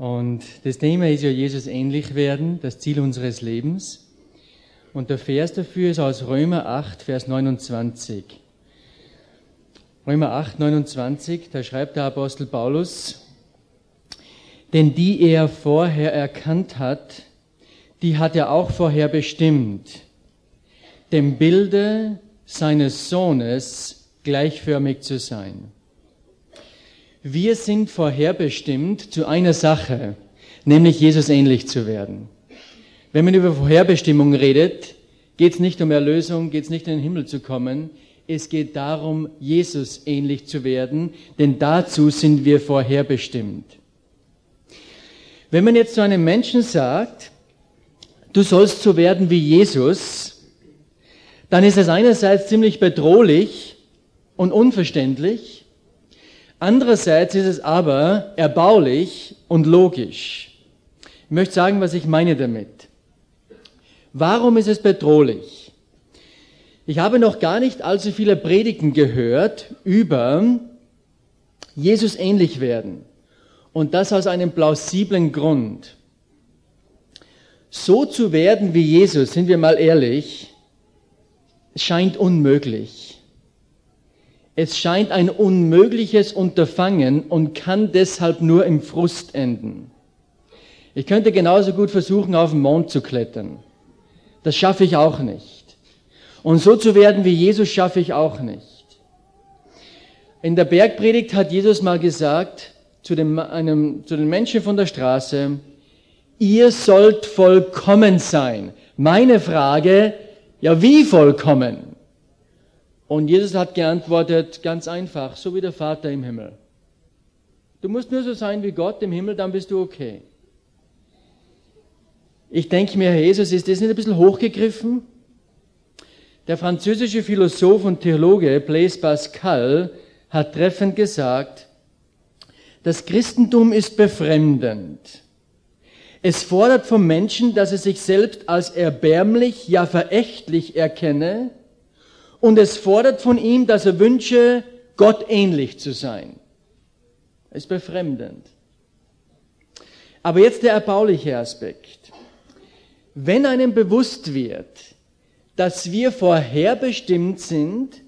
Und das Thema ist ja Jesus ähnlich werden, das Ziel unseres Lebens. Und der Vers dafür ist aus Römer 8, Vers 29. Römer 8, 29, da schreibt der Apostel Paulus, denn die er vorher erkannt hat, die hat er auch vorher bestimmt, dem Bilde seines Sohnes gleichförmig zu sein. Wir sind vorherbestimmt zu einer Sache, nämlich Jesus ähnlich zu werden. Wenn man über Vorherbestimmung redet, geht es nicht um Erlösung, geht es nicht in den Himmel zu kommen, es geht darum, Jesus ähnlich zu werden, denn dazu sind wir vorherbestimmt. Wenn man jetzt zu einem Menschen sagt, du sollst so werden wie Jesus, dann ist es einerseits ziemlich bedrohlich und unverständlich, andererseits ist es aber erbaulich und logisch. Ich möchte sagen, was ich meine damit. Warum ist es bedrohlich? Ich habe noch gar nicht allzu viele Predigten gehört über Jesus ähnlich werden. Und das aus einem plausiblen Grund. So zu werden wie Jesus, sind wir mal ehrlich, scheint unmöglich. Es scheint ein unmögliches Unterfangen und kann deshalb nur im Frust enden. Ich könnte genauso gut versuchen, auf den Mond zu klettern. Das schaffe ich auch nicht. Und so zu werden wie Jesus schaffe ich auch nicht. In der Bergpredigt hat Jesus mal gesagt zu, dem, einem, zu den Menschen von der Straße, ihr sollt vollkommen sein. Meine Frage, ja wie vollkommen? Und Jesus hat geantwortet, ganz einfach, so wie der Vater im Himmel. Du musst nur so sein wie Gott im Himmel, dann bist du okay. Ich denke mir, Jesus, ist das nicht ein bisschen hochgegriffen? Der französische Philosoph und Theologe Blaise Pascal hat treffend gesagt, das Christentum ist befremdend. Es fordert vom Menschen, dass er sich selbst als erbärmlich, ja verächtlich erkenne, und es fordert von ihm, dass er wünsche, Gott ähnlich zu sein. Es ist befremdend. Aber jetzt der erbauliche Aspekt. Wenn einem bewusst wird, dass wir vorherbestimmt sind,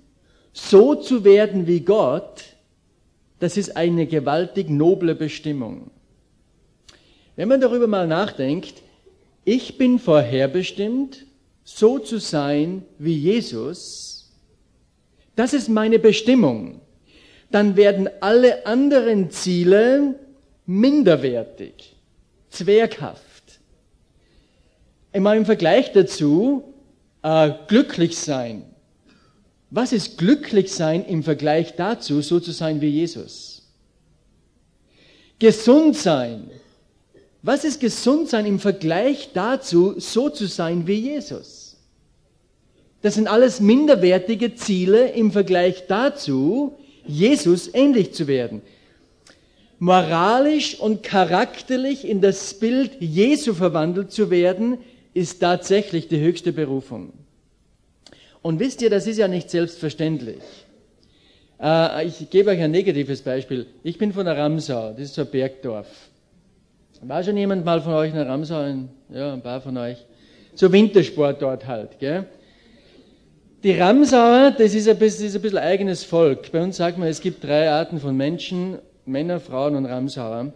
so zu werden wie Gott, das ist eine gewaltig noble Bestimmung. Wenn man darüber mal nachdenkt, ich bin vorherbestimmt, so zu sein wie Jesus, das ist meine Bestimmung, dann werden alle anderen Ziele minderwertig, zwerghaft. Immer im Vergleich dazu, äh, glücklich sein. Was ist glücklich sein im Vergleich dazu, so zu sein wie Jesus? Gesund sein. Was ist gesund sein im Vergleich dazu, so zu sein wie Jesus? Das sind alles minderwertige Ziele im Vergleich dazu, Jesus ähnlich zu werden. Moralisch und charakterlich in das Bild Jesu verwandelt zu werden, ist tatsächlich die höchste Berufung. Und wisst ihr, das ist ja nicht selbstverständlich. Äh, ich gebe euch ein negatives Beispiel. Ich bin von der Ramsau, das ist so ein Bergdorf. War schon jemand mal von euch in der Ramsau? Ja, ein paar von euch. So Wintersport dort halt, gell? Die Ramsauer, das ist ein, bisschen, ist ein bisschen eigenes Volk. Bei uns sagt man, es gibt drei Arten von Menschen, Männer, Frauen und Ramsauer.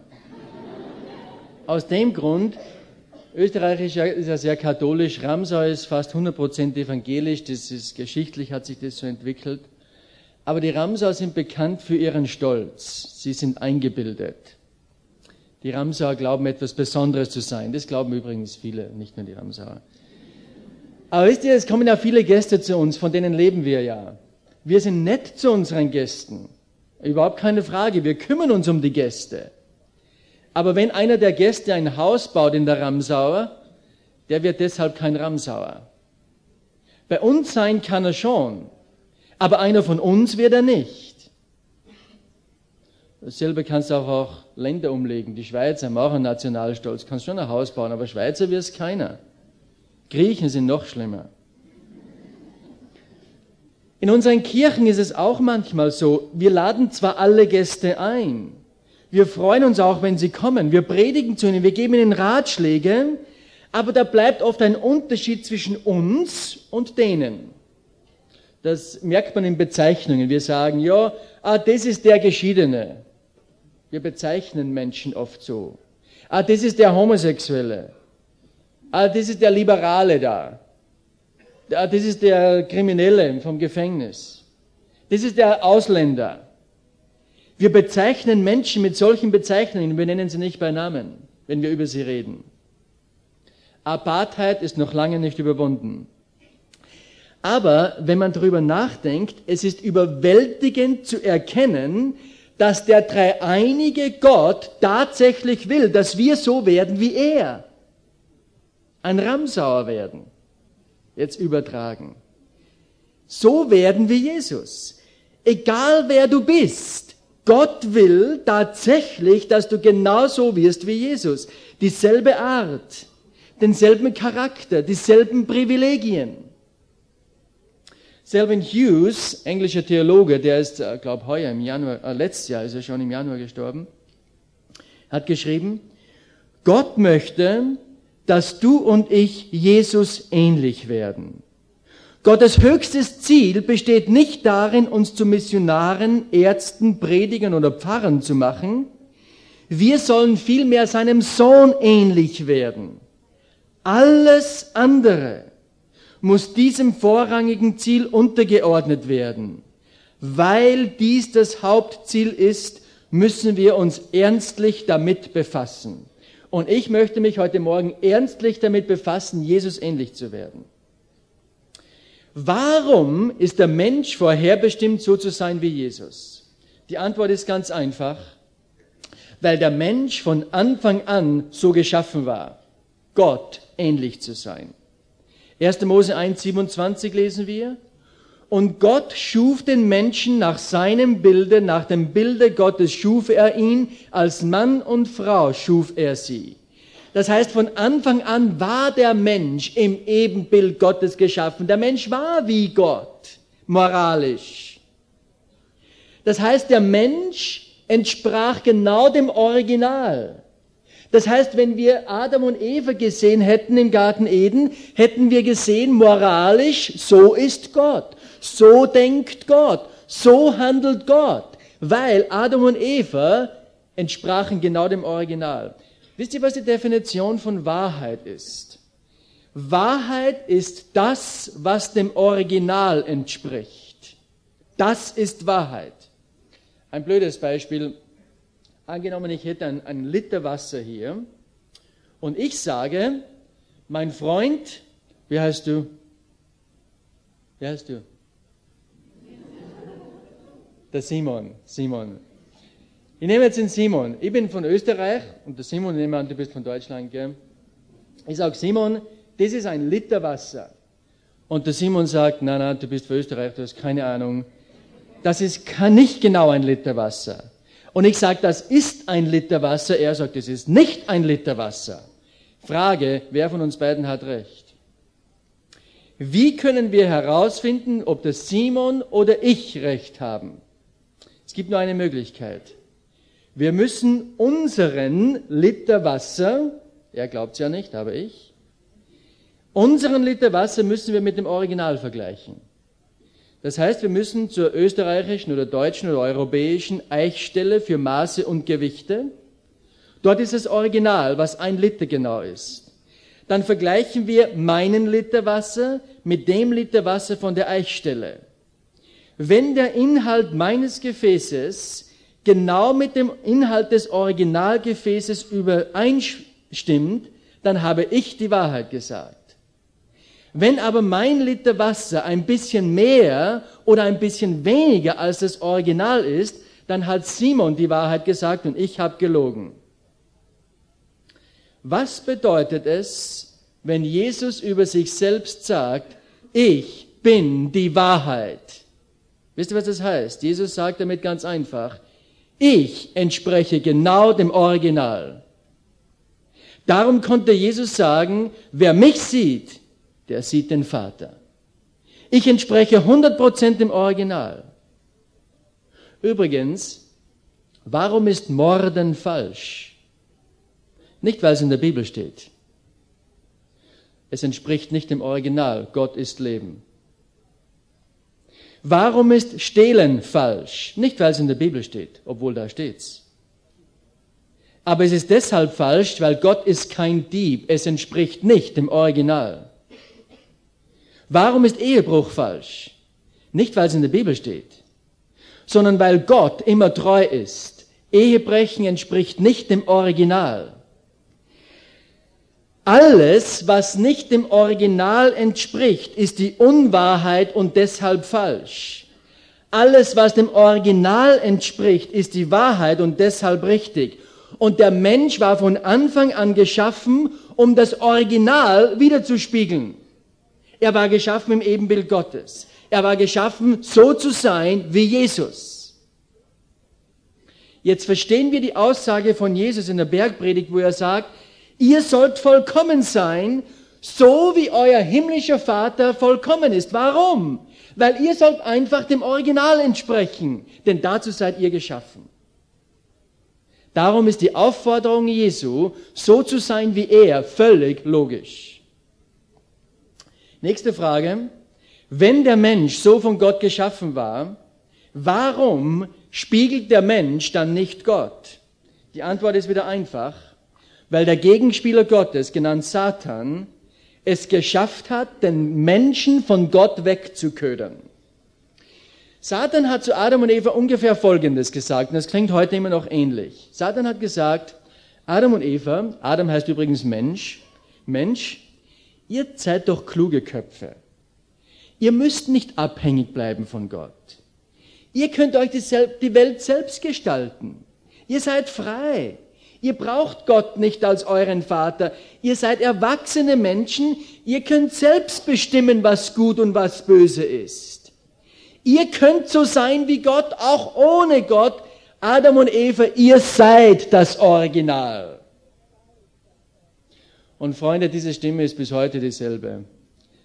Aus dem Grund, Österreich ist ja, sehr katholisch, Ramsau ist fast 100% evangelisch, das ist geschichtlich, hat sich das so entwickelt. Aber die Ramsauer sind bekannt für ihren Stolz. Sie sind eingebildet. Die Ramsauer glauben etwas Besonderes zu sein. Das glauben übrigens viele, nicht nur die Ramsauer. Aber wisst ihr, es kommen ja viele Gäste zu uns, von denen leben wir ja. Wir sind nett zu unseren Gästen. Überhaupt keine Frage. Wir kümmern uns um die Gäste. Aber wenn einer der Gäste ein Haus baut in der Ramsauer, der wird deshalb kein Ramsauer. Bei uns sein kann er schon, aber einer von uns wird er nicht. Dasselbe kannst du auch, Länder umlegen. Die Schweizer haben auch einen Nationalstolz, kannst schon ein Haus bauen, aber Schweizer wird es keiner. Griechen sind noch schlimmer. In unseren Kirchen ist es auch manchmal so, wir laden zwar alle Gäste ein, Wir freuen uns auch, wenn sie kommen. Wir predigen zu ihnen, wir geben ihnen Ratschläge, aber da bleibt oft ein Unterschied zwischen uns und denen. Das merkt man in Bezeichnungen. Wir sagen, ja, ah, das ist der Geschiedene. Wir bezeichnen Menschen oft so. Ah, das ist der Homosexuelle. Ah, das ist der Liberale da. Ah, das ist der Kriminelle vom Gefängnis. Das ist der Ausländer. Wir bezeichnen Menschen mit solchen Bezeichnungen, wir nennen sie nicht bei Namen, wenn wir über sie reden. Apartheid ist noch lange nicht überwunden. Aber wenn man darüber nachdenkt, es ist überwältigend zu erkennen, dass der dreieinige Gott tatsächlich will, dass wir so werden wie er. Ein Ramsauer werden. Jetzt übertragen. So werden wie Jesus. Egal wer du bist, Gott will tatsächlich, dass du genauso wirst wie Jesus. Dieselbe Art, denselben Charakter, dieselben Privilegien. Selwyn Hughes, englischer Theologe, der ist, äh, glaube heuer im Januar, äh, letztes Jahr ist er schon im Januar gestorben, hat geschrieben, Gott möchte, dass du und ich Jesus ähnlich werden. Gottes höchstes Ziel besteht nicht darin, uns zu Missionaren, Ärzten, Predigern oder Pfarrern zu machen. Wir sollen vielmehr seinem Sohn ähnlich werden. Alles andere muss diesem vorrangigen Ziel untergeordnet werden. Weil dies das Hauptziel ist, müssen wir uns ernstlich damit befassen. Und ich möchte mich heute Morgen ernstlich damit befassen, Jesus ähnlich zu werden. Warum ist der Mensch vorherbestimmt, so zu sein wie Jesus? Die Antwort ist ganz einfach. Weil der Mensch von Anfang an so geschaffen war, Gott ähnlich zu sein. 1. Mose 1, 27 lesen wir. Und Gott schuf den Menschen nach seinem Bilde, nach dem Bilde Gottes schuf er ihn, als Mann und Frau schuf er sie. Das heißt, von Anfang an war der Mensch im Ebenbild Gottes geschaffen. Der Mensch war wie Gott, moralisch. Das heißt, der Mensch entsprach genau dem Original. Das heißt, wenn wir Adam und Eva gesehen hätten im Garten Eden, hätten wir gesehen, moralisch, so ist Gott, so denkt Gott, so handelt Gott, weil Adam und Eva entsprachen genau dem Original. Wisst ihr, was die Definition von Wahrheit ist? Wahrheit ist das, was dem Original entspricht. Das ist Wahrheit. Ein blödes Beispiel. Angenommen, ich hätte einen, einen Liter Wasser hier und ich sage, mein Freund, wie heißt du? Wie heißt du? Der Simon, Simon. Ich nehme jetzt den Simon. Ich bin von Österreich und der Simon, ich nehme an, du bist von Deutschland, gell? Ich sage, Simon, das ist ein Liter Wasser. Und der Simon sagt, nein, nein, du bist von Österreich, du hast keine Ahnung. Das ist nicht genau ein Liter Wasser. Und ich sage, das ist ein Liter Wasser. Er sagt, es ist nicht ein Liter Wasser. Frage, wer von uns beiden hat recht? Wie können wir herausfinden, ob das Simon oder ich recht haben? Es gibt nur eine Möglichkeit. Wir müssen unseren Liter Wasser, er glaubt es ja nicht, aber ich, unseren Liter Wasser müssen wir mit dem Original vergleichen. Das heißt, wir müssen zur österreichischen oder deutschen oder europäischen Eichstelle für Maße und Gewichte. Dort ist das Original, was ein Liter genau ist. Dann vergleichen wir meinen Liter Wasser mit dem Liter Wasser von der Eichstelle. Wenn der Inhalt meines Gefäßes genau mit dem Inhalt des Originalgefäßes übereinstimmt, dann habe ich die Wahrheit gesagt. Wenn aber mein Liter Wasser ein bisschen mehr oder ein bisschen weniger als das Original ist, dann hat Simon die Wahrheit gesagt und ich habe gelogen. Was bedeutet es, wenn Jesus über sich selbst sagt, ich bin die Wahrheit? Wisst ihr, was das heißt? Jesus sagt damit ganz einfach, ich entspreche genau dem Original. Darum konnte Jesus sagen, wer mich sieht, der sieht den Vater. Ich entspreche 100% dem Original. Übrigens, Warum ist Morden falsch? Nicht, weil es in der Bibel steht. Es entspricht nicht dem Original. Gott ist Leben. Warum ist Stehlen falsch? Nicht, weil es in der Bibel steht, obwohl da steht's. Aber es ist deshalb falsch, weil Gott ist kein Dieb. Es entspricht nicht dem Original. Warum ist Ehebruch falsch? Nicht, weil es in der Bibel steht, sondern weil Gott immer treu ist. Ehebrechen entspricht nicht dem Original. Alles, was nicht dem Original entspricht, ist die Unwahrheit und deshalb falsch. Alles, was dem Original entspricht, ist die Wahrheit und deshalb richtig. Und der Mensch war von Anfang an geschaffen, um das Original wiederzuspiegeln. Er war geschaffen im Ebenbild Gottes. Er war geschaffen, so zu sein wie Jesus. Jetzt verstehen wir die Aussage von Jesus in der Bergpredigt, wo er sagt, Ihr sollt vollkommen sein, so wie euer himmlischer Vater vollkommen ist. Warum? Weil ihr sollt einfach dem Original entsprechen, denn dazu seid ihr geschaffen. Darum ist die Aufforderung Jesu, so zu sein wie er, völlig logisch. Nächste Frage. Wenn der Mensch so von Gott geschaffen war, warum spiegelt der Mensch dann nicht Gott? Die Antwort ist wieder einfach weil der Gegenspieler Gottes, genannt Satan, es geschafft hat, den Menschen von Gott wegzuködern. Satan hat zu Adam und Eva ungefähr Folgendes gesagt, und das klingt heute immer noch ähnlich. Satan hat gesagt, Adam und Eva, Adam heißt übrigens Mensch, Mensch, ihr seid doch kluge Köpfe. Ihr müsst nicht abhängig bleiben von Gott. Ihr könnt euch die Welt selbst gestalten. Ihr seid frei. Ihr braucht Gott nicht als euren Vater. Ihr seid erwachsene Menschen. Ihr könnt selbst bestimmen, was gut und was böse ist. Ihr könnt so sein wie Gott, auch ohne Gott. Adam und Eva, ihr seid das Original. Und Freunde, diese Stimme ist bis heute dieselbe.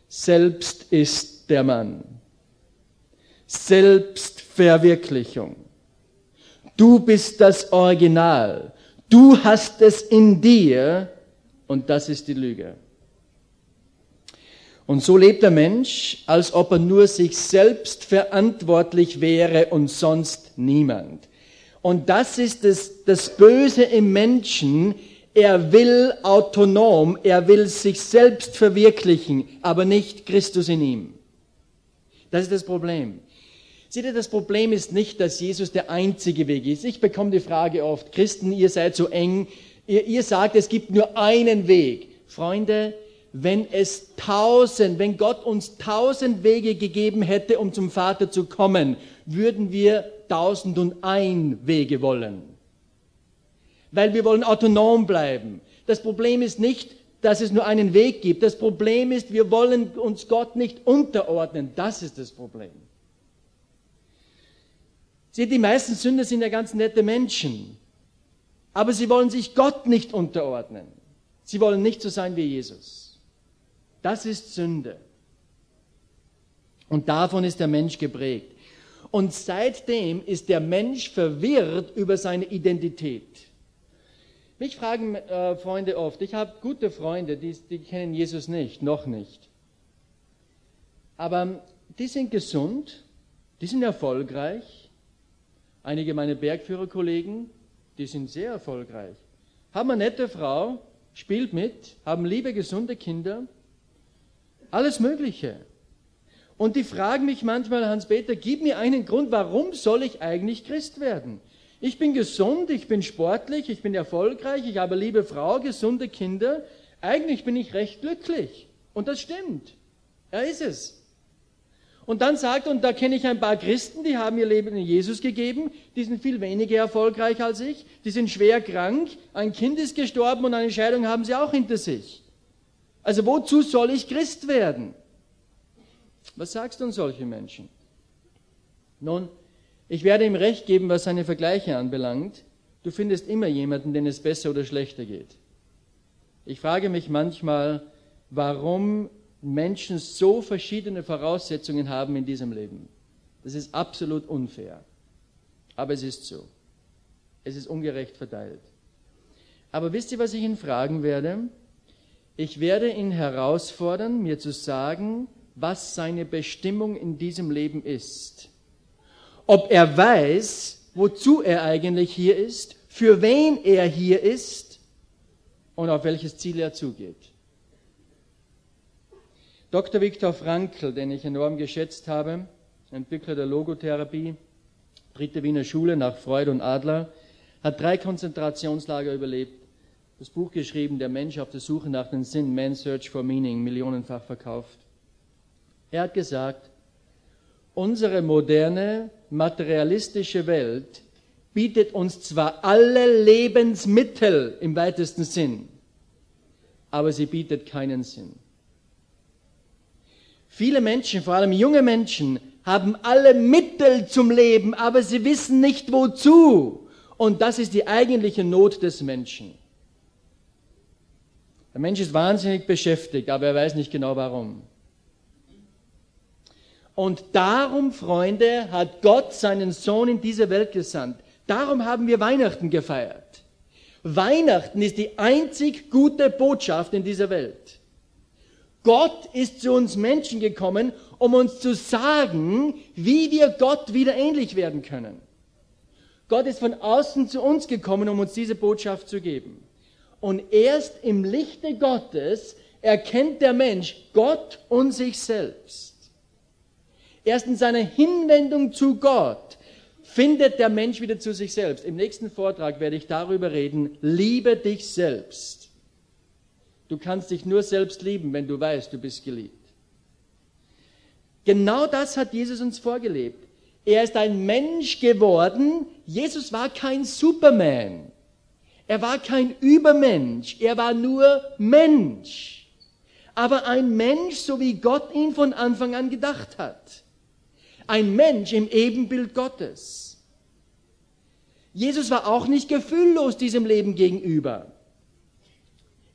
Selbst ist der Mann. Selbstverwirklichung. Du bist das Original. Du hast es in dir und das ist die Lüge. Und so lebt der Mensch, als ob er nur sich selbst verantwortlich wäre und sonst niemand. Und das ist das, das Böse im Menschen. Er will autonom, er will sich selbst verwirklichen, aber nicht Christus in ihm. Das ist das Problem. Seht ihr, das Problem ist nicht, dass Jesus der einzige Weg ist. Ich bekomme die Frage oft, Christen, ihr seid so eng, ihr, ihr sagt, es gibt nur einen Weg. Freunde, wenn es tausend, wenn Gott uns tausend Wege gegeben hätte, um zum Vater zu kommen, würden wir tausend und ein Wege wollen. Weil wir wollen autonom bleiben. Das Problem ist nicht, dass es nur einen Weg gibt. Das Problem ist, wir wollen uns Gott nicht unterordnen. Das ist das Problem. Seht, die meisten Sünder sind ja ganz nette Menschen. Aber sie wollen sich Gott nicht unterordnen. Sie wollen nicht so sein wie Jesus. Das ist Sünde. Und davon ist der Mensch geprägt. Und seitdem ist der Mensch verwirrt über seine Identität. Mich fragen äh, Freunde oft, ich habe gute Freunde, die, die kennen Jesus nicht, noch nicht. Aber die sind gesund, die sind erfolgreich, Einige meiner Bergführerkollegen, die sind sehr erfolgreich, haben eine nette Frau, spielt mit, haben liebe, gesunde Kinder, alles Mögliche. Und die fragen mich manchmal, Hans-Peter, gib mir einen Grund, warum soll ich eigentlich Christ werden? Ich bin gesund, ich bin sportlich, ich bin erfolgreich, ich habe liebe Frau, gesunde Kinder. Eigentlich bin ich recht glücklich. Und das stimmt. Er ist es. Und dann sagt, und da kenne ich ein paar Christen, die haben ihr Leben in Jesus gegeben, die sind viel weniger erfolgreich als ich, die sind schwer krank, ein Kind ist gestorben und eine Scheidung haben sie auch hinter sich. Also wozu soll ich Christ werden? Was sagst du an solche Menschen? Nun, ich werde ihm recht geben, was seine Vergleiche anbelangt. Du findest immer jemanden, den es besser oder schlechter geht. Ich frage mich manchmal, warum Menschen so verschiedene Voraussetzungen haben in diesem Leben. Das ist absolut unfair. Aber es ist so. Es ist ungerecht verteilt. Aber wisst ihr, was ich ihn fragen werde? Ich werde ihn herausfordern, mir zu sagen, was seine Bestimmung in diesem Leben ist. Ob er weiß, wozu er eigentlich hier ist, für wen er hier ist und auf welches Ziel er zugeht. Dr. Viktor Frankl, den ich enorm geschätzt habe, Entwickler der Logotherapie, dritte Wiener Schule nach Freud und Adler, hat drei Konzentrationslager überlebt, das Buch geschrieben, Der Mensch auf der Suche nach dem Sinn, Man's Search for Meaning, millionenfach verkauft. Er hat gesagt, unsere moderne, materialistische Welt bietet uns zwar alle Lebensmittel im weitesten Sinn, aber sie bietet keinen Sinn. Viele Menschen, vor allem junge Menschen, haben alle Mittel zum Leben, aber sie wissen nicht wozu. Und das ist die eigentliche Not des Menschen. Der Mensch ist wahnsinnig beschäftigt, aber er weiß nicht genau warum. Und darum, Freunde, hat Gott seinen Sohn in diese Welt gesandt. Darum haben wir Weihnachten gefeiert. Weihnachten ist die einzig gute Botschaft in dieser Welt. Gott ist zu uns Menschen gekommen, um uns zu sagen, wie wir Gott wieder ähnlich werden können. Gott ist von außen zu uns gekommen, um uns diese Botschaft zu geben. Und erst im Lichte Gottes erkennt der Mensch Gott und sich selbst. Erst in seiner Hinwendung zu Gott findet der Mensch wieder zu sich selbst. Im nächsten Vortrag werde ich darüber reden, liebe dich selbst. Du kannst dich nur selbst lieben, wenn du weißt, du bist geliebt. Genau das hat Jesus uns vorgelebt. Er ist ein Mensch geworden. Jesus war kein Superman. Er war kein Übermensch. Er war nur Mensch. Aber ein Mensch, so wie Gott ihn von Anfang an gedacht hat ein Mensch im Ebenbild Gottes. Jesus war auch nicht gefühllos diesem Leben gegenüber.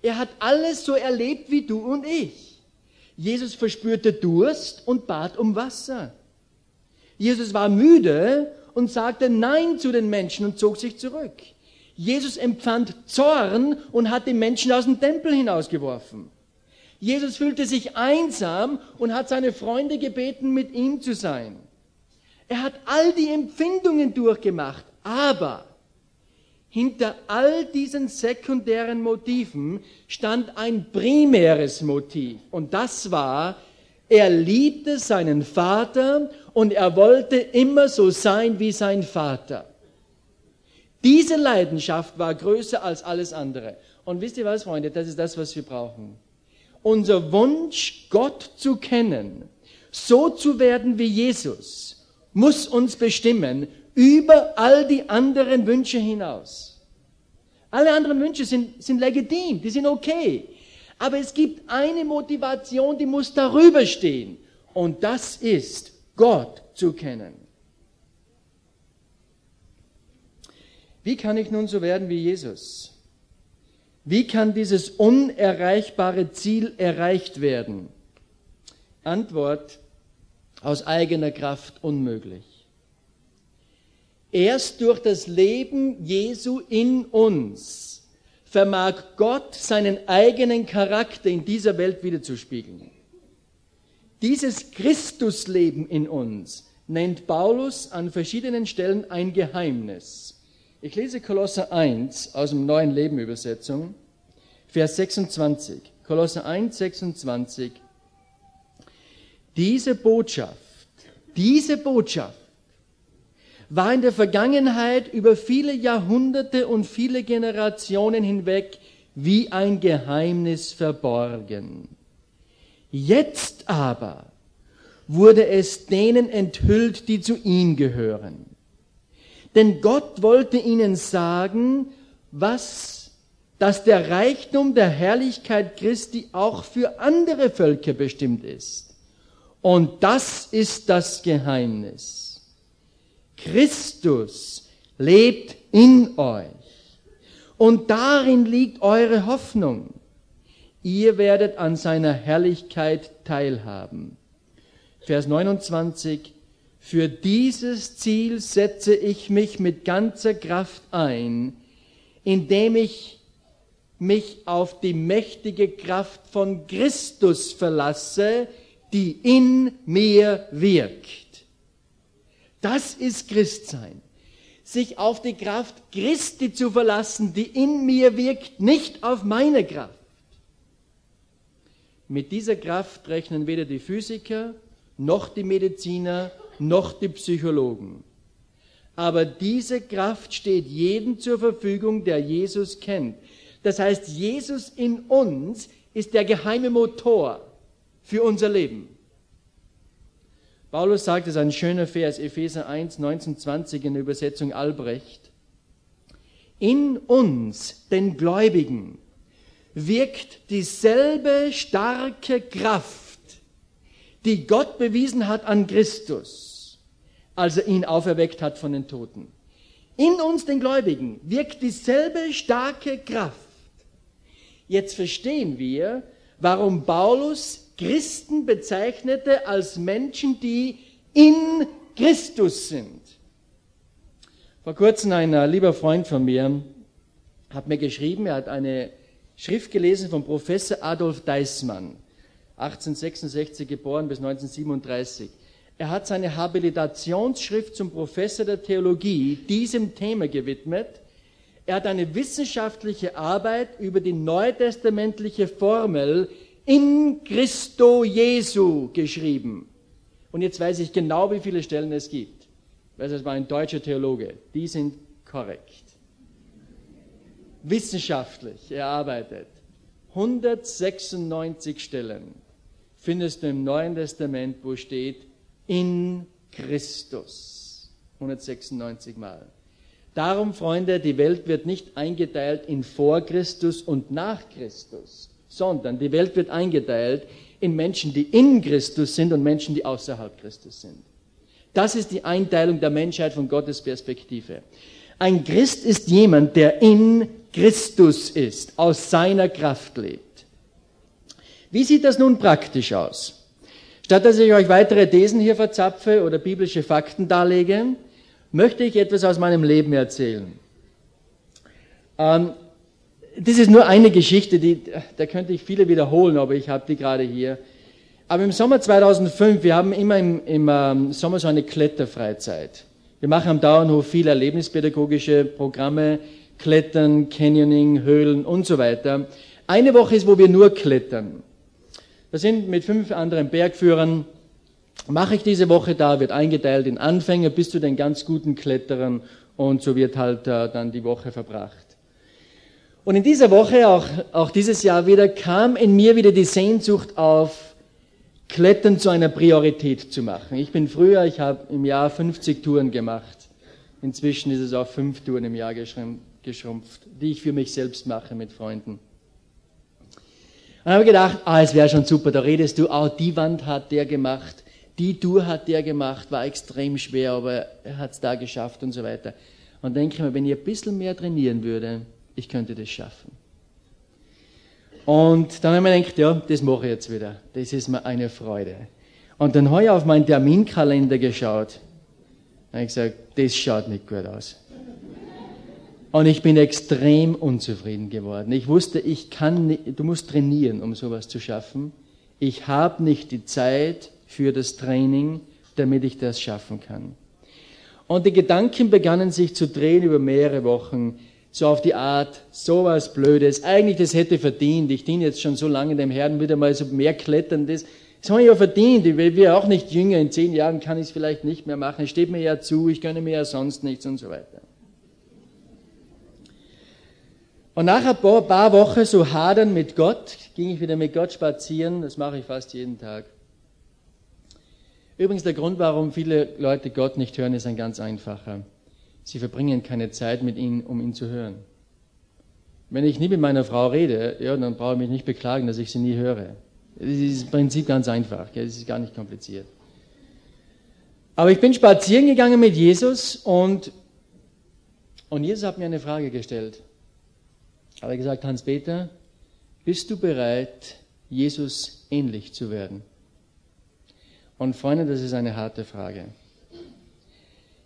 Er hat alles so erlebt wie du und ich. Jesus verspürte Durst und bat um Wasser. Jesus war müde und sagte Nein zu den Menschen und zog sich zurück. Jesus empfand Zorn und hat die Menschen aus dem Tempel hinausgeworfen. Jesus fühlte sich einsam und hat seine Freunde gebeten, mit ihm zu sein. Er hat all die Empfindungen durchgemacht, aber hinter all diesen sekundären Motiven stand ein primäres Motiv und das war, er liebte seinen Vater und er wollte immer so sein wie sein Vater. Diese Leidenschaft war größer als alles andere. Und wisst ihr was, Freunde, das ist das, was wir brauchen. Unser Wunsch, Gott zu kennen, so zu werden wie Jesus, muss uns bestimmen über all die anderen Wünsche hinaus. Alle anderen Wünsche sind, sind legitim, die sind okay. Aber es gibt eine Motivation, die muss darüber stehen. Und das ist, Gott zu kennen. Wie kann ich nun so werden wie Jesus? Wie kann dieses unerreichbare Ziel erreicht werden? Antwort, aus eigener Kraft unmöglich. Erst durch das Leben Jesu in uns vermag Gott seinen eigenen Charakter in dieser Welt wiederzuspiegeln. Dieses Christusleben in uns nennt Paulus an verschiedenen Stellen ein Geheimnis. Ich lese Kolosser 1 aus dem neuen Leben Übersetzung, Vers 26. Kolosser 1, 26. Diese Botschaft, diese Botschaft war in der Vergangenheit über viele Jahrhunderte und viele Generationen hinweg wie ein Geheimnis verborgen. Jetzt aber wurde es denen enthüllt, die zu ihm gehören. Denn Gott wollte ihnen sagen, was, dass der Reichtum der Herrlichkeit Christi auch für andere Völker bestimmt ist. Und das ist das Geheimnis. Christus lebt in euch. Und darin liegt eure Hoffnung. Ihr werdet an seiner Herrlichkeit teilhaben. Vers 29. Für dieses Ziel setze ich mich mit ganzer Kraft ein, indem ich mich auf die mächtige Kraft von Christus verlasse, die in mir wirkt. Das ist Christsein. Sich auf die Kraft Christi zu verlassen, die in mir wirkt, nicht auf meine Kraft. Mit dieser Kraft rechnen weder die Physiker, noch die Mediziner, noch die Psychologen. Aber diese Kraft steht jedem zur Verfügung, der Jesus kennt. Das heißt, Jesus in uns ist der geheime Motor für unser Leben. Paulus sagt, es ist ein schöner Vers, Epheser 1, 19, 20 in der Übersetzung Albrecht. In uns, den Gläubigen, wirkt dieselbe starke Kraft, die Gott bewiesen hat an Christus, als er ihn auferweckt hat von den Toten. In uns, den Gläubigen, wirkt dieselbe starke Kraft. Jetzt verstehen wir, warum Paulus Christen bezeichnete als Menschen, die in Christus sind. Vor kurzem ein äh, lieber Freund von mir hat mir geschrieben, er hat eine Schrift gelesen von Professor Adolf Deismann, 1866 geboren bis 1937. Er hat seine Habilitationsschrift zum Professor der Theologie diesem Thema gewidmet. Er hat eine wissenschaftliche Arbeit über die neutestamentliche Formel in Christo Jesu geschrieben. Und jetzt weiß ich genau, wie viele Stellen es gibt. Weil es war ein deutscher Theologe. Die sind korrekt wissenschaftlich erarbeitet. 196 Stellen findest du im Neuen Testament, wo steht in Christus. 196 Mal. Darum, Freunde, die Welt wird nicht eingeteilt in vor Christus und nach Christus, sondern die Welt wird eingeteilt in Menschen, die in Christus sind und Menschen, die außerhalb Christus sind. Das ist die Einteilung der Menschheit von Gottes Perspektive. Ein Christ ist jemand, der in Christus ist, aus seiner Kraft lebt. Wie sieht das nun praktisch aus? Statt dass ich euch weitere Thesen hier verzapfe oder biblische Fakten darlege, möchte ich etwas aus meinem Leben erzählen. Ähm, das ist nur eine Geschichte, die, da könnte ich viele wiederholen, aber ich habe die gerade hier. Aber im Sommer 2005, wir haben immer im, im ähm, Sommer so eine Kletterfreizeit. Wir machen am Dauernhof viele erlebnispädagogische Programme, Klettern, Canyoning, Höhlen und so weiter. Eine Woche ist, wo wir nur klettern. Da sind mit fünf anderen Bergführern, mache ich diese Woche da, wird eingeteilt in Anfänger bis zu den ganz guten Kletterern und so wird halt äh, dann die Woche verbracht. Und in dieser Woche, auch, auch dieses Jahr wieder, kam in mir wieder die Sehnsucht auf, Klettern zu einer Priorität zu machen. Ich bin früher, ich habe im Jahr 50 Touren gemacht. Inzwischen ist es auf fünf Touren im Jahr geschrumpft, die ich für mich selbst mache mit Freunden. Und habe gedacht, ah, es wäre schon super, da redest du, ah, die Wand hat der gemacht, die Tour hat der gemacht, war extrem schwer, aber er hat es da geschafft und so weiter. Und denke ich mir, wenn ich ein bisschen mehr trainieren würde, ich könnte das schaffen. Und dann habe ich mir gedacht, ja, das mache ich jetzt wieder. Das ist mir eine Freude. Und dann habe ich auf meinen Terminkalender geschaut. Und habe gesagt, das schaut nicht gut aus. Und ich bin extrem unzufrieden geworden. Ich wusste, ich kann, nicht, du musst trainieren, um sowas zu schaffen. Ich habe nicht die Zeit für das Training, damit ich das schaffen kann. Und die Gedanken begannen sich zu drehen über mehrere Wochen, so auf die Art, sowas Blödes. Eigentlich, das hätte verdient. Ich diene jetzt schon so lange dem Herrn, wieder mal so mehr klettern. Das, das habe ich ja verdient. Ich bin auch nicht jünger. In zehn Jahren kann ich es vielleicht nicht mehr machen. Es steht mir ja zu. Ich gönne mir ja sonst nichts und so weiter. Und nach ein paar Wochen so hadern mit Gott, ging ich wieder mit Gott spazieren. Das mache ich fast jeden Tag. Übrigens, der Grund, warum viele Leute Gott nicht hören, ist ein ganz einfacher. Sie verbringen keine Zeit mit ihm, um ihn zu hören. Wenn ich nie mit meiner Frau rede, ja, dann brauche ich mich nicht beklagen, dass ich sie nie höre. Das ist im Prinzip ganz einfach. Es ist gar nicht kompliziert. Aber ich bin spazieren gegangen mit Jesus und, und Jesus hat mir eine Frage gestellt habe ich gesagt, Hans-Peter, bist du bereit, Jesus ähnlich zu werden? Und Freunde, das ist eine harte Frage.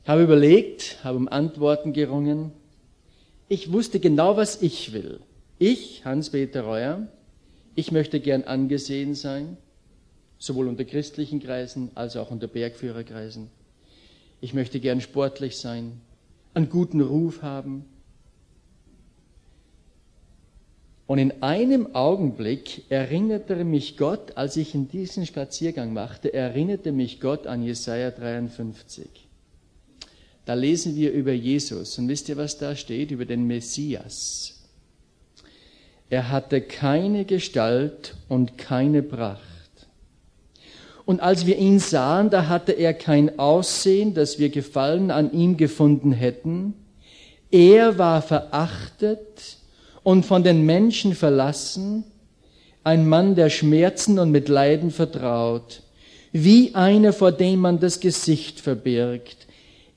Habe überlegt, habe um Antworten gerungen. Ich wusste genau, was ich will. Ich, Hans-Peter Reuer, ich möchte gern angesehen sein, sowohl unter christlichen Kreisen als auch unter Bergführerkreisen. Ich möchte gern sportlich sein, einen guten Ruf haben. Und in einem Augenblick erinnerte mich Gott, als ich in diesen Spaziergang machte, erinnerte mich Gott an Jesaja 53. Da lesen wir über Jesus. Und wisst ihr, was da steht? Über den Messias. Er hatte keine Gestalt und keine Pracht. Und als wir ihn sahen, da hatte er kein Aussehen, dass wir Gefallen an ihm gefunden hätten. Er war verachtet und von den Menschen verlassen, ein Mann, der Schmerzen und mit Leiden vertraut, wie einer, vor dem man das Gesicht verbirgt.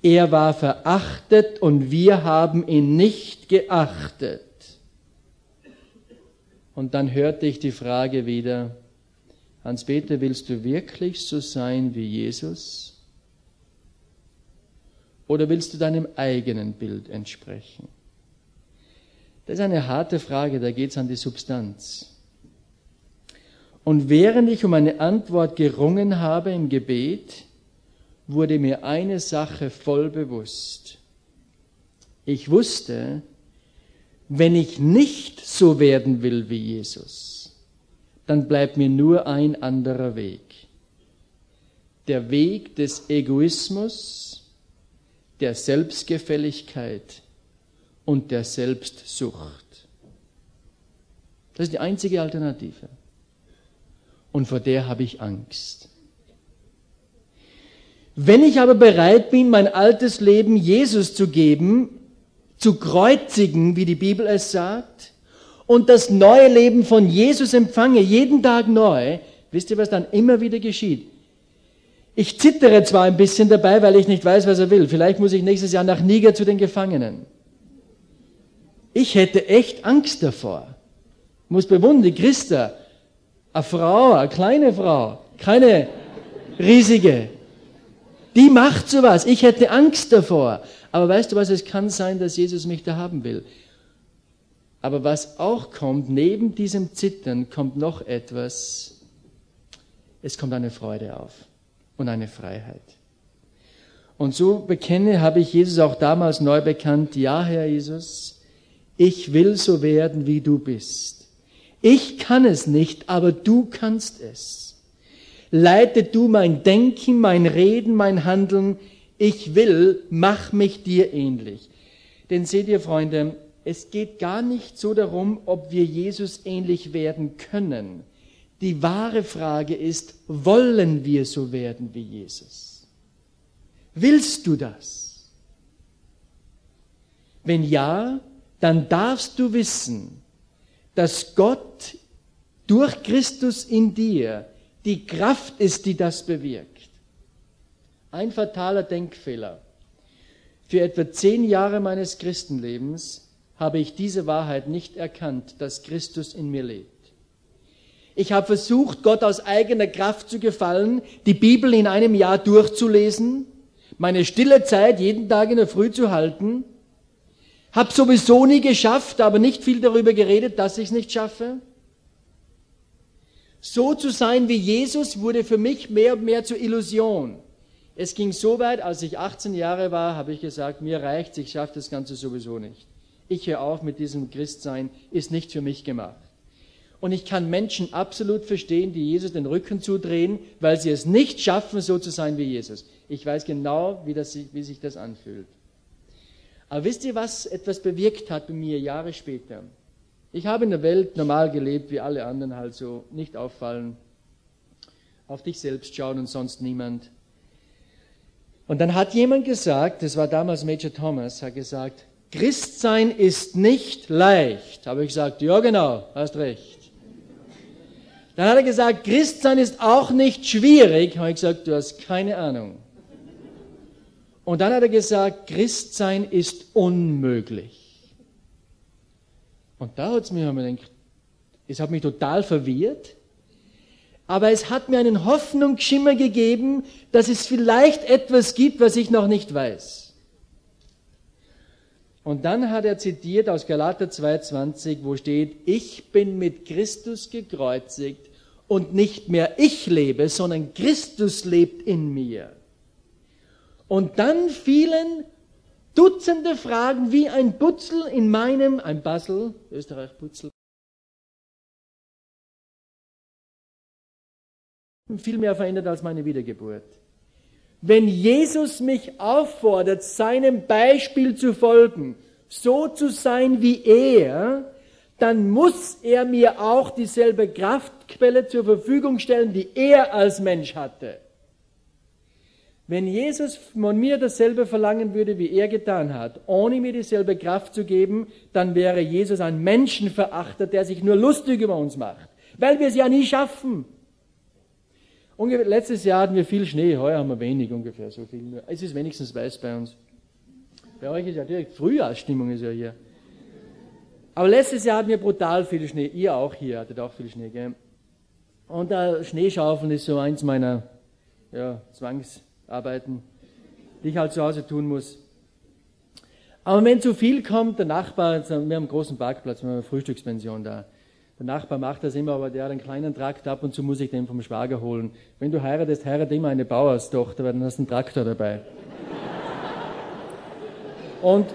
Er war verachtet und wir haben ihn nicht geachtet. Und dann hörte ich die Frage wieder, Hans-Peter, willst du wirklich so sein wie Jesus? Oder willst du deinem eigenen Bild entsprechen? Das ist eine harte Frage, da geht es an die Substanz. Und während ich um eine Antwort gerungen habe im Gebet, wurde mir eine Sache voll bewusst. Ich wusste, wenn ich nicht so werden will wie Jesus, dann bleibt mir nur ein anderer Weg. Der Weg des Egoismus, der Selbstgefälligkeit und der Selbstsucht. Das ist die einzige Alternative. Und vor der habe ich Angst. Wenn ich aber bereit bin, mein altes Leben Jesus zu geben, zu kreuzigen, wie die Bibel es sagt, und das neue Leben von Jesus empfange, jeden Tag neu, wisst ihr, was dann immer wieder geschieht? Ich zittere zwar ein bisschen dabei, weil ich nicht weiß, was er will. Vielleicht muss ich nächstes Jahr nach Niger zu den Gefangenen. Ich hätte echt Angst davor. Ich muss bewundern, die Christa, eine Frau, eine kleine Frau, keine riesige, die macht sowas. Ich hätte Angst davor. Aber weißt du was, es kann sein, dass Jesus mich da haben will. Aber was auch kommt, neben diesem Zittern kommt noch etwas. Es kommt eine Freude auf und eine Freiheit. Und so bekenne, habe ich Jesus auch damals neu bekannt, ja, Herr Jesus, ich will so werden, wie du bist. Ich kann es nicht, aber du kannst es. Leite du mein Denken, mein Reden, mein Handeln. Ich will, mach mich dir ähnlich. Denn seht ihr, Freunde, es geht gar nicht so darum, ob wir Jesus ähnlich werden können. Die wahre Frage ist, wollen wir so werden wie Jesus? Willst du das? Wenn ja, dann darfst du wissen, dass Gott durch Christus in dir die Kraft ist, die das bewirkt. Ein fataler Denkfehler. Für etwa zehn Jahre meines Christenlebens habe ich diese Wahrheit nicht erkannt, dass Christus in mir lebt. Ich habe versucht, Gott aus eigener Kraft zu gefallen, die Bibel in einem Jahr durchzulesen, meine stille Zeit jeden Tag in der Früh zu halten, habe sowieso nie geschafft, aber nicht viel darüber geredet, dass ich es nicht schaffe. So zu sein wie Jesus wurde für mich mehr und mehr zur Illusion. Es ging so weit, als ich 18 Jahre war, habe ich gesagt, mir reicht, ich schaffe das Ganze sowieso nicht ich höre auf mit diesem Christsein, ist nicht für mich gemacht. Und ich kann Menschen absolut verstehen, die Jesus den Rücken zudrehen, weil sie es nicht schaffen, so zu sein wie Jesus. Ich weiß genau, wie, das, wie sich das anfühlt. Aber wisst ihr, was etwas bewirkt hat bei mir Jahre später? Ich habe in der Welt normal gelebt, wie alle anderen halt so, nicht auffallen, auf dich selbst schauen und sonst niemand. Und dann hat jemand gesagt, das war damals Major Thomas, hat gesagt, Christsein ist nicht leicht. Habe ich gesagt, ja genau, hast recht. Dann hat er gesagt, Christsein ist auch nicht schwierig. Habe ich gesagt, du hast keine Ahnung. Und dann hat er gesagt, Christsein ist unmöglich. Und da hat es mir gedacht, es hat mich total verwirrt. aber es hat mir einen Hoffnungsschimmer gegeben, dass es vielleicht etwas gibt, was ich noch nicht weiß. Und dann hat er zitiert aus Galater 2,20, wo steht, ich bin mit Christus gekreuzigt und nicht mehr ich lebe, sondern Christus lebt in mir. Und dann fielen Dutzende Fragen wie ein Butzel in meinem, ein Basel, Österreich Butzel, viel mehr verändert als meine Wiedergeburt. Wenn Jesus mich auffordert, seinem Beispiel zu folgen, so zu sein wie er, dann muss er mir auch dieselbe Kraftquelle zur Verfügung stellen, die er als Mensch hatte. Wenn Jesus von mir dasselbe verlangen würde, wie er getan hat, ohne mir dieselbe Kraft zu geben, dann wäre Jesus ein Menschenverachter, der sich nur lustig über uns macht, weil wir es ja nie schaffen. Ungefähr, letztes Jahr hatten wir viel Schnee, heuer haben wir wenig ungefähr so viel. Es ist wenigstens weiß bei uns. Bei euch ist ja direkt Frühjahrsstimmung ist ja hier. Aber letztes Jahr hatten wir brutal viel Schnee. Ihr auch hier hattet auch viel Schnee, gell? Und äh, Schneeschaufeln ist so eins meiner ja, Zwangsarbeiten, die ich halt zu Hause tun muss. Aber wenn zu viel kommt, der Nachbar, wir haben einen großen Parkplatz, wir haben eine Frühstückspension da. Der Nachbar macht das immer, aber der hat einen kleinen Traktor, ab und zu muss ich den vom Schwager holen. Wenn du heiratest, heirate immer eine Bauerstochter, weil dann hast du einen Traktor dabei. Und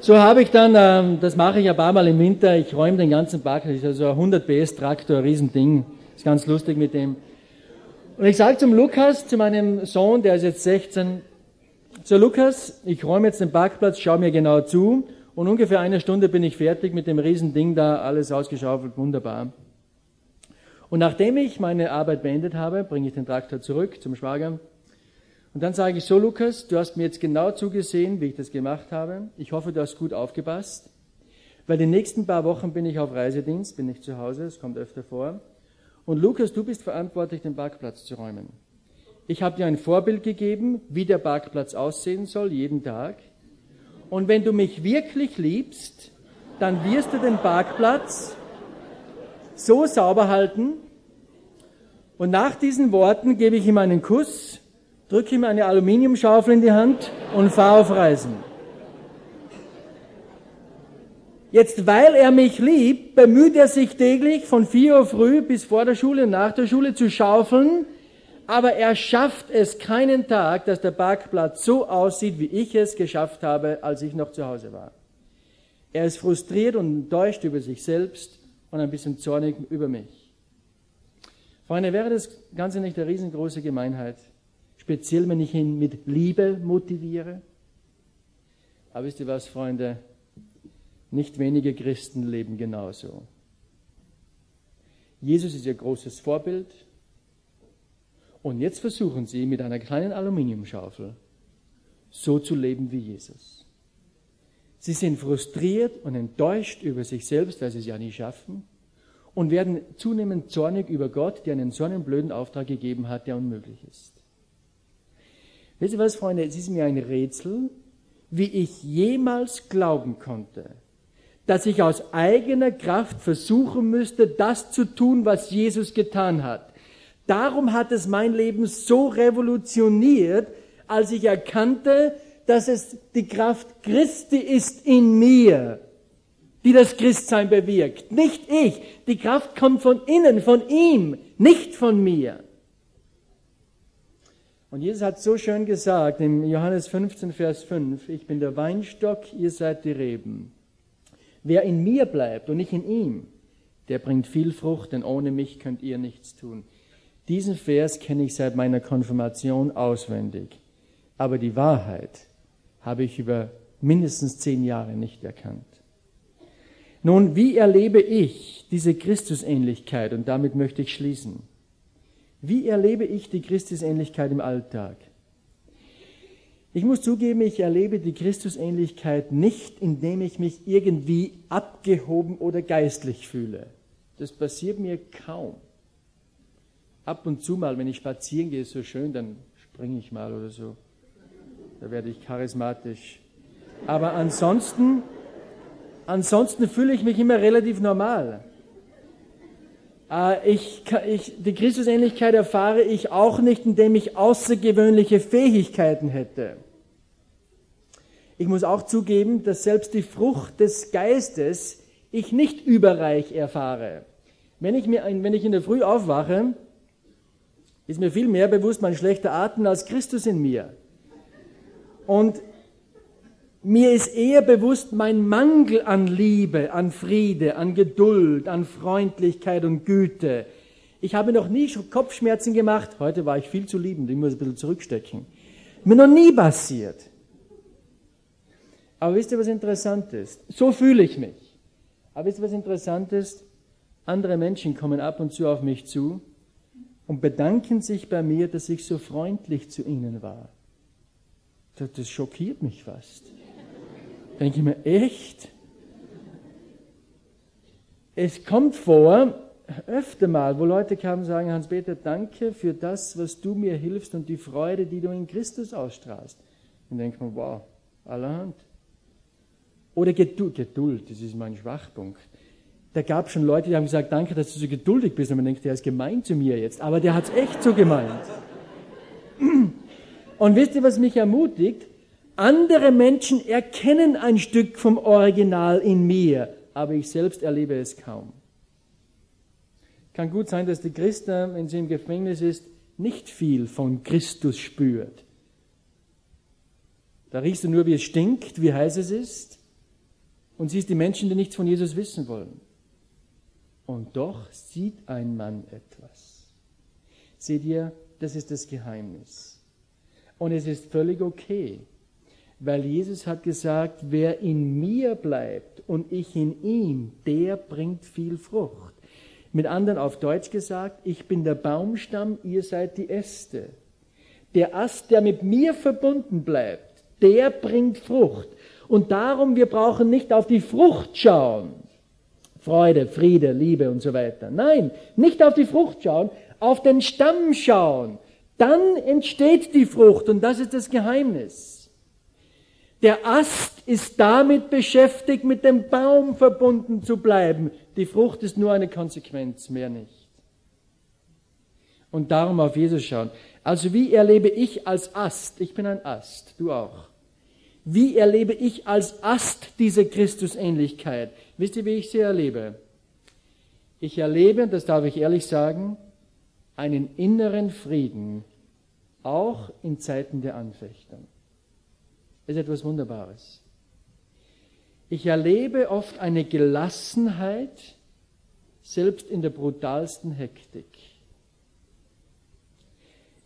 so habe ich dann, ähm, das mache ich ein paar Mal im Winter, ich räume den ganzen Park, das ist also ein 100 PS Traktor, ein Riesending, ist ganz lustig mit dem. Und ich sage zum Lukas, zu meinem Sohn, der ist jetzt 16, so Lukas, ich räume jetzt den Parkplatz, schau mir genau zu und ungefähr eine Stunde bin ich fertig mit dem Riesending da, alles ausgeschaufelt, wunderbar. Und nachdem ich meine Arbeit beendet habe, bringe ich den Traktor zurück zum Schwager. Und dann sage ich so, Lukas, du hast mir jetzt genau zugesehen, wie ich das gemacht habe. Ich hoffe, du hast gut aufgepasst. Weil die nächsten paar Wochen bin ich auf Reisedienst, bin ich zu Hause, es kommt öfter vor. Und Lukas, du bist verantwortlich, den Parkplatz zu räumen. Ich habe dir ein Vorbild gegeben, wie der Parkplatz aussehen soll, jeden Tag. Und wenn du mich wirklich liebst, dann wirst du den Parkplatz so sauber halten. Und nach diesen Worten gebe ich ihm einen Kuss, drücke ihm eine Aluminiumschaufel in die Hand und fahre auf Reisen. Jetzt, weil er mich liebt, bemüht er sich täglich von 4 Uhr früh bis vor der Schule nach der Schule zu schaufeln, aber er schafft es keinen Tag, dass der Parkplatz so aussieht, wie ich es geschafft habe, als ich noch zu Hause war. Er ist frustriert und enttäuscht über sich selbst und ein bisschen zornig über mich. Freunde, wäre das Ganze nicht eine riesengroße Gemeinheit? Speziell, wenn ich ihn mit Liebe motiviere? Aber wisst ihr was, Freunde? Nicht wenige Christen leben genauso. Jesus ist ihr großes Vorbild. Und jetzt versuchen sie mit einer kleinen Aluminiumschaufel so zu leben wie Jesus. Sie sind frustriert und enttäuscht über sich selbst, weil sie es ja nie schaffen und werden zunehmend zornig über Gott, der ihnen so einen blöden Auftrag gegeben hat, der unmöglich ist. Wisst ihr was, Freunde? Es ist mir ein Rätsel, wie ich jemals glauben konnte, dass ich aus eigener Kraft versuchen müsste, das zu tun, was Jesus getan hat. Darum hat es mein Leben so revolutioniert, als ich erkannte, dass es die Kraft Christi ist in mir, die das Christsein bewirkt. Nicht ich. Die Kraft kommt von innen, von ihm, nicht von mir. Und Jesus hat so schön gesagt in Johannes 15, Vers 5, ich bin der Weinstock, ihr seid die Reben. Wer in mir bleibt und ich in ihm, der bringt viel Frucht, denn ohne mich könnt ihr nichts tun. Diesen Vers kenne ich seit meiner Konfirmation auswendig. Aber die Wahrheit habe ich über mindestens zehn Jahre nicht erkannt. Nun, wie erlebe ich diese Christusähnlichkeit? Und damit möchte ich schließen. Wie erlebe ich die Christusähnlichkeit im Alltag? Ich muss zugeben, ich erlebe die Christusähnlichkeit nicht, indem ich mich irgendwie abgehoben oder geistlich fühle. Das passiert mir kaum ab und zu mal, wenn ich spazieren gehe, ist so schön, dann springe ich mal oder so. Da werde ich charismatisch. Aber ansonsten, ansonsten fühle ich mich immer relativ normal. Äh, ich, ich, die Christusähnlichkeit erfahre ich auch nicht, indem ich außergewöhnliche Fähigkeiten hätte. Ich muss auch zugeben, dass selbst die Frucht des Geistes ich nicht überreich erfahre. Wenn ich, mir, wenn ich in der Früh aufwache, ist mir viel mehr bewusst mein schlechter Atem als Christus in mir. Und mir ist eher bewusst mein Mangel an Liebe, an Friede, an Geduld, an Freundlichkeit und Güte. Ich habe noch nie Kopfschmerzen gemacht. Heute war ich viel zu liebend, ich muss ein bisschen zurückstecken. Mir noch nie passiert. Aber wisst ihr, was interessant ist? So fühle ich mich. Aber wisst ihr, was interessant ist? Andere Menschen kommen ab und zu auf mich zu und bedanken sich bei mir, dass ich so freundlich zu ihnen war. Das, das schockiert mich fast. Denke ich mir, echt? Es kommt vor, öfter mal, wo Leute kamen und sagen, Hans-Peter, danke für das, was du mir hilfst und die Freude, die du in Christus ausstrahlst. Und denkt man, wow, allerhand. Oder Geduld, Geduld, das ist mein Schwachpunkt. Da gab es schon Leute, die haben gesagt, danke, dass du so geduldig bist. Und man denkt, der ist gemein zu mir jetzt. Aber der hat es echt so gemeint. Und wisst ihr, was mich ermutigt? Andere Menschen erkennen ein Stück vom Original in mir, aber ich selbst erlebe es kaum. Kann gut sein, dass die Christa, wenn sie im Gefängnis ist, nicht viel von Christus spürt. Da riechst du nur, wie es stinkt, wie heiß es ist, und siehst die Menschen, die nichts von Jesus wissen wollen. Und doch sieht ein Mann etwas. Seht ihr, das ist das Geheimnis. Und es ist völlig okay, weil Jesus hat gesagt, wer in mir bleibt und ich in ihm, der bringt viel Frucht. Mit anderen auf Deutsch gesagt, ich bin der Baumstamm, ihr seid die Äste. Der Ast, der mit mir verbunden bleibt, der bringt Frucht. Und darum, wir brauchen nicht auf die Frucht schauen. Freude, Friede, Liebe und so weiter. Nein, nicht auf die Frucht schauen, auf den Stamm schauen. Dann entsteht die Frucht und das ist das Geheimnis. Der Ast ist damit beschäftigt, mit dem Baum verbunden zu bleiben. Die Frucht ist nur eine Konsequenz, mehr nicht. Und darum auf Jesus schauen. Also wie erlebe ich als Ast? Ich bin ein Ast, du auch. Wie erlebe ich als Ast diese Christusähnlichkeit? Wisst ihr, wie ich sie erlebe? Ich erlebe, das darf ich ehrlich sagen, einen inneren Frieden, auch in Zeiten der Anfechtung. Ist etwas Wunderbares. Ich erlebe oft eine Gelassenheit, selbst in der brutalsten Hektik.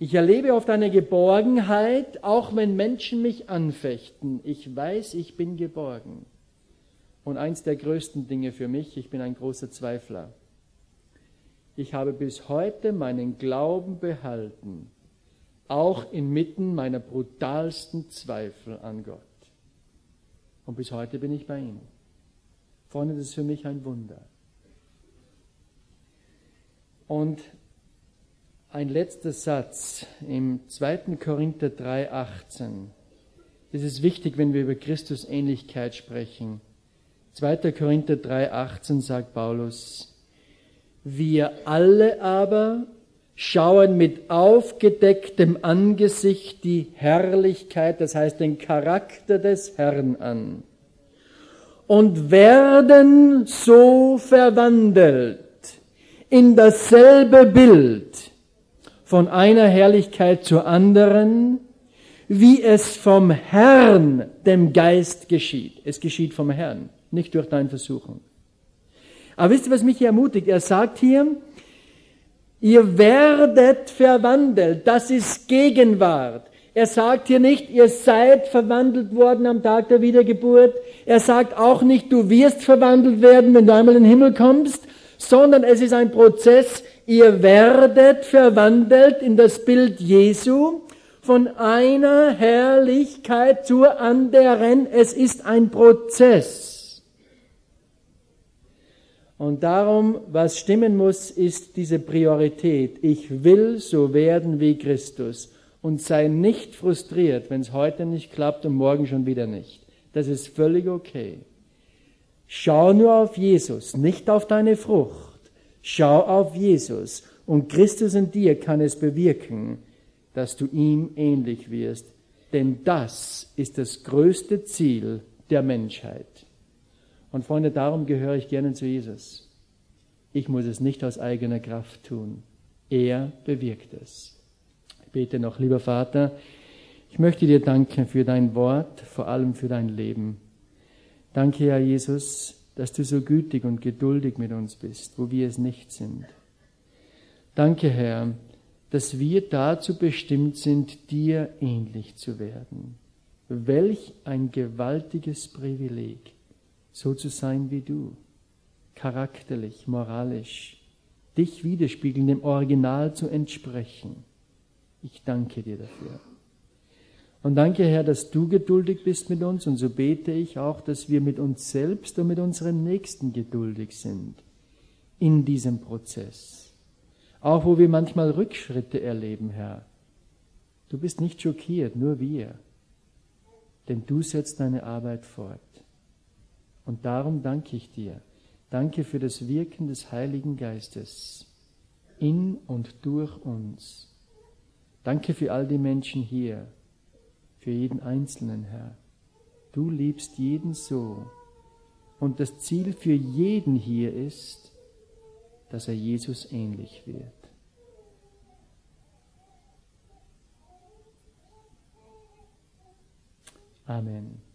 Ich erlebe oft eine Geborgenheit, auch wenn Menschen mich anfechten. Ich weiß, ich bin geborgen. Und eins der größten Dinge für mich, ich bin ein großer Zweifler. Ich habe bis heute meinen Glauben behalten, auch inmitten meiner brutalsten Zweifel an Gott. Und bis heute bin ich bei ihm. Freunde, das ist für mich ein Wunder. Und ein letzter Satz im 2. Korinther 3,18. Das ist wichtig, wenn wir über Christus Ähnlichkeit sprechen. 2. Korinther 3,18 sagt Paulus, wir alle aber schauen mit aufgedecktem Angesicht die Herrlichkeit, das heißt den Charakter des Herrn an und werden so verwandelt in dasselbe Bild von einer Herrlichkeit zur anderen, wie es vom Herrn, dem Geist geschieht. Es geschieht vom Herrn, nicht durch deine Versuchung. Aber wisst ihr, was mich hier ermutigt? Er sagt hier, ihr werdet verwandelt. Das ist Gegenwart. Er sagt hier nicht, ihr seid verwandelt worden am Tag der Wiedergeburt. Er sagt auch nicht, du wirst verwandelt werden, wenn du einmal in den Himmel kommst, sondern es ist ein Prozess, ihr werdet verwandelt in das Bild Jesu von einer Herrlichkeit zur anderen. Es ist ein Prozess. Und darum, was stimmen muss, ist diese Priorität. Ich will so werden wie Christus und sei nicht frustriert, wenn es heute nicht klappt und morgen schon wieder nicht. Das ist völlig okay. Schau nur auf Jesus, nicht auf deine Frucht Schau auf Jesus und Christus in dir kann es bewirken, dass du ihm ähnlich wirst. Denn das ist das größte Ziel der Menschheit. Und Freunde, darum gehöre ich gerne zu Jesus. Ich muss es nicht aus eigener Kraft tun. Er bewirkt es. Ich bete noch, lieber Vater, ich möchte dir danken für dein Wort, vor allem für dein Leben. Danke, Herr Jesus, dass du so gütig und geduldig mit uns bist, wo wir es nicht sind. Danke, Herr, dass wir dazu bestimmt sind, dir ähnlich zu werden. Welch ein gewaltiges Privileg, so zu sein wie du, charakterlich, moralisch, dich widerspiegeln, dem Original zu entsprechen. Ich danke dir dafür. Und danke, Herr, dass du geduldig bist mit uns. Und so bete ich auch, dass wir mit uns selbst und mit unseren Nächsten geduldig sind in diesem Prozess. Auch wo wir manchmal Rückschritte erleben, Herr. Du bist nicht schockiert, nur wir. Denn du setzt deine Arbeit fort. Und darum danke ich dir. Danke für das Wirken des Heiligen Geistes in und durch uns. Danke für all die Menschen hier für jeden Einzelnen, Herr. Du liebst jeden so. Und das Ziel für jeden hier ist, dass er Jesus ähnlich wird. Amen.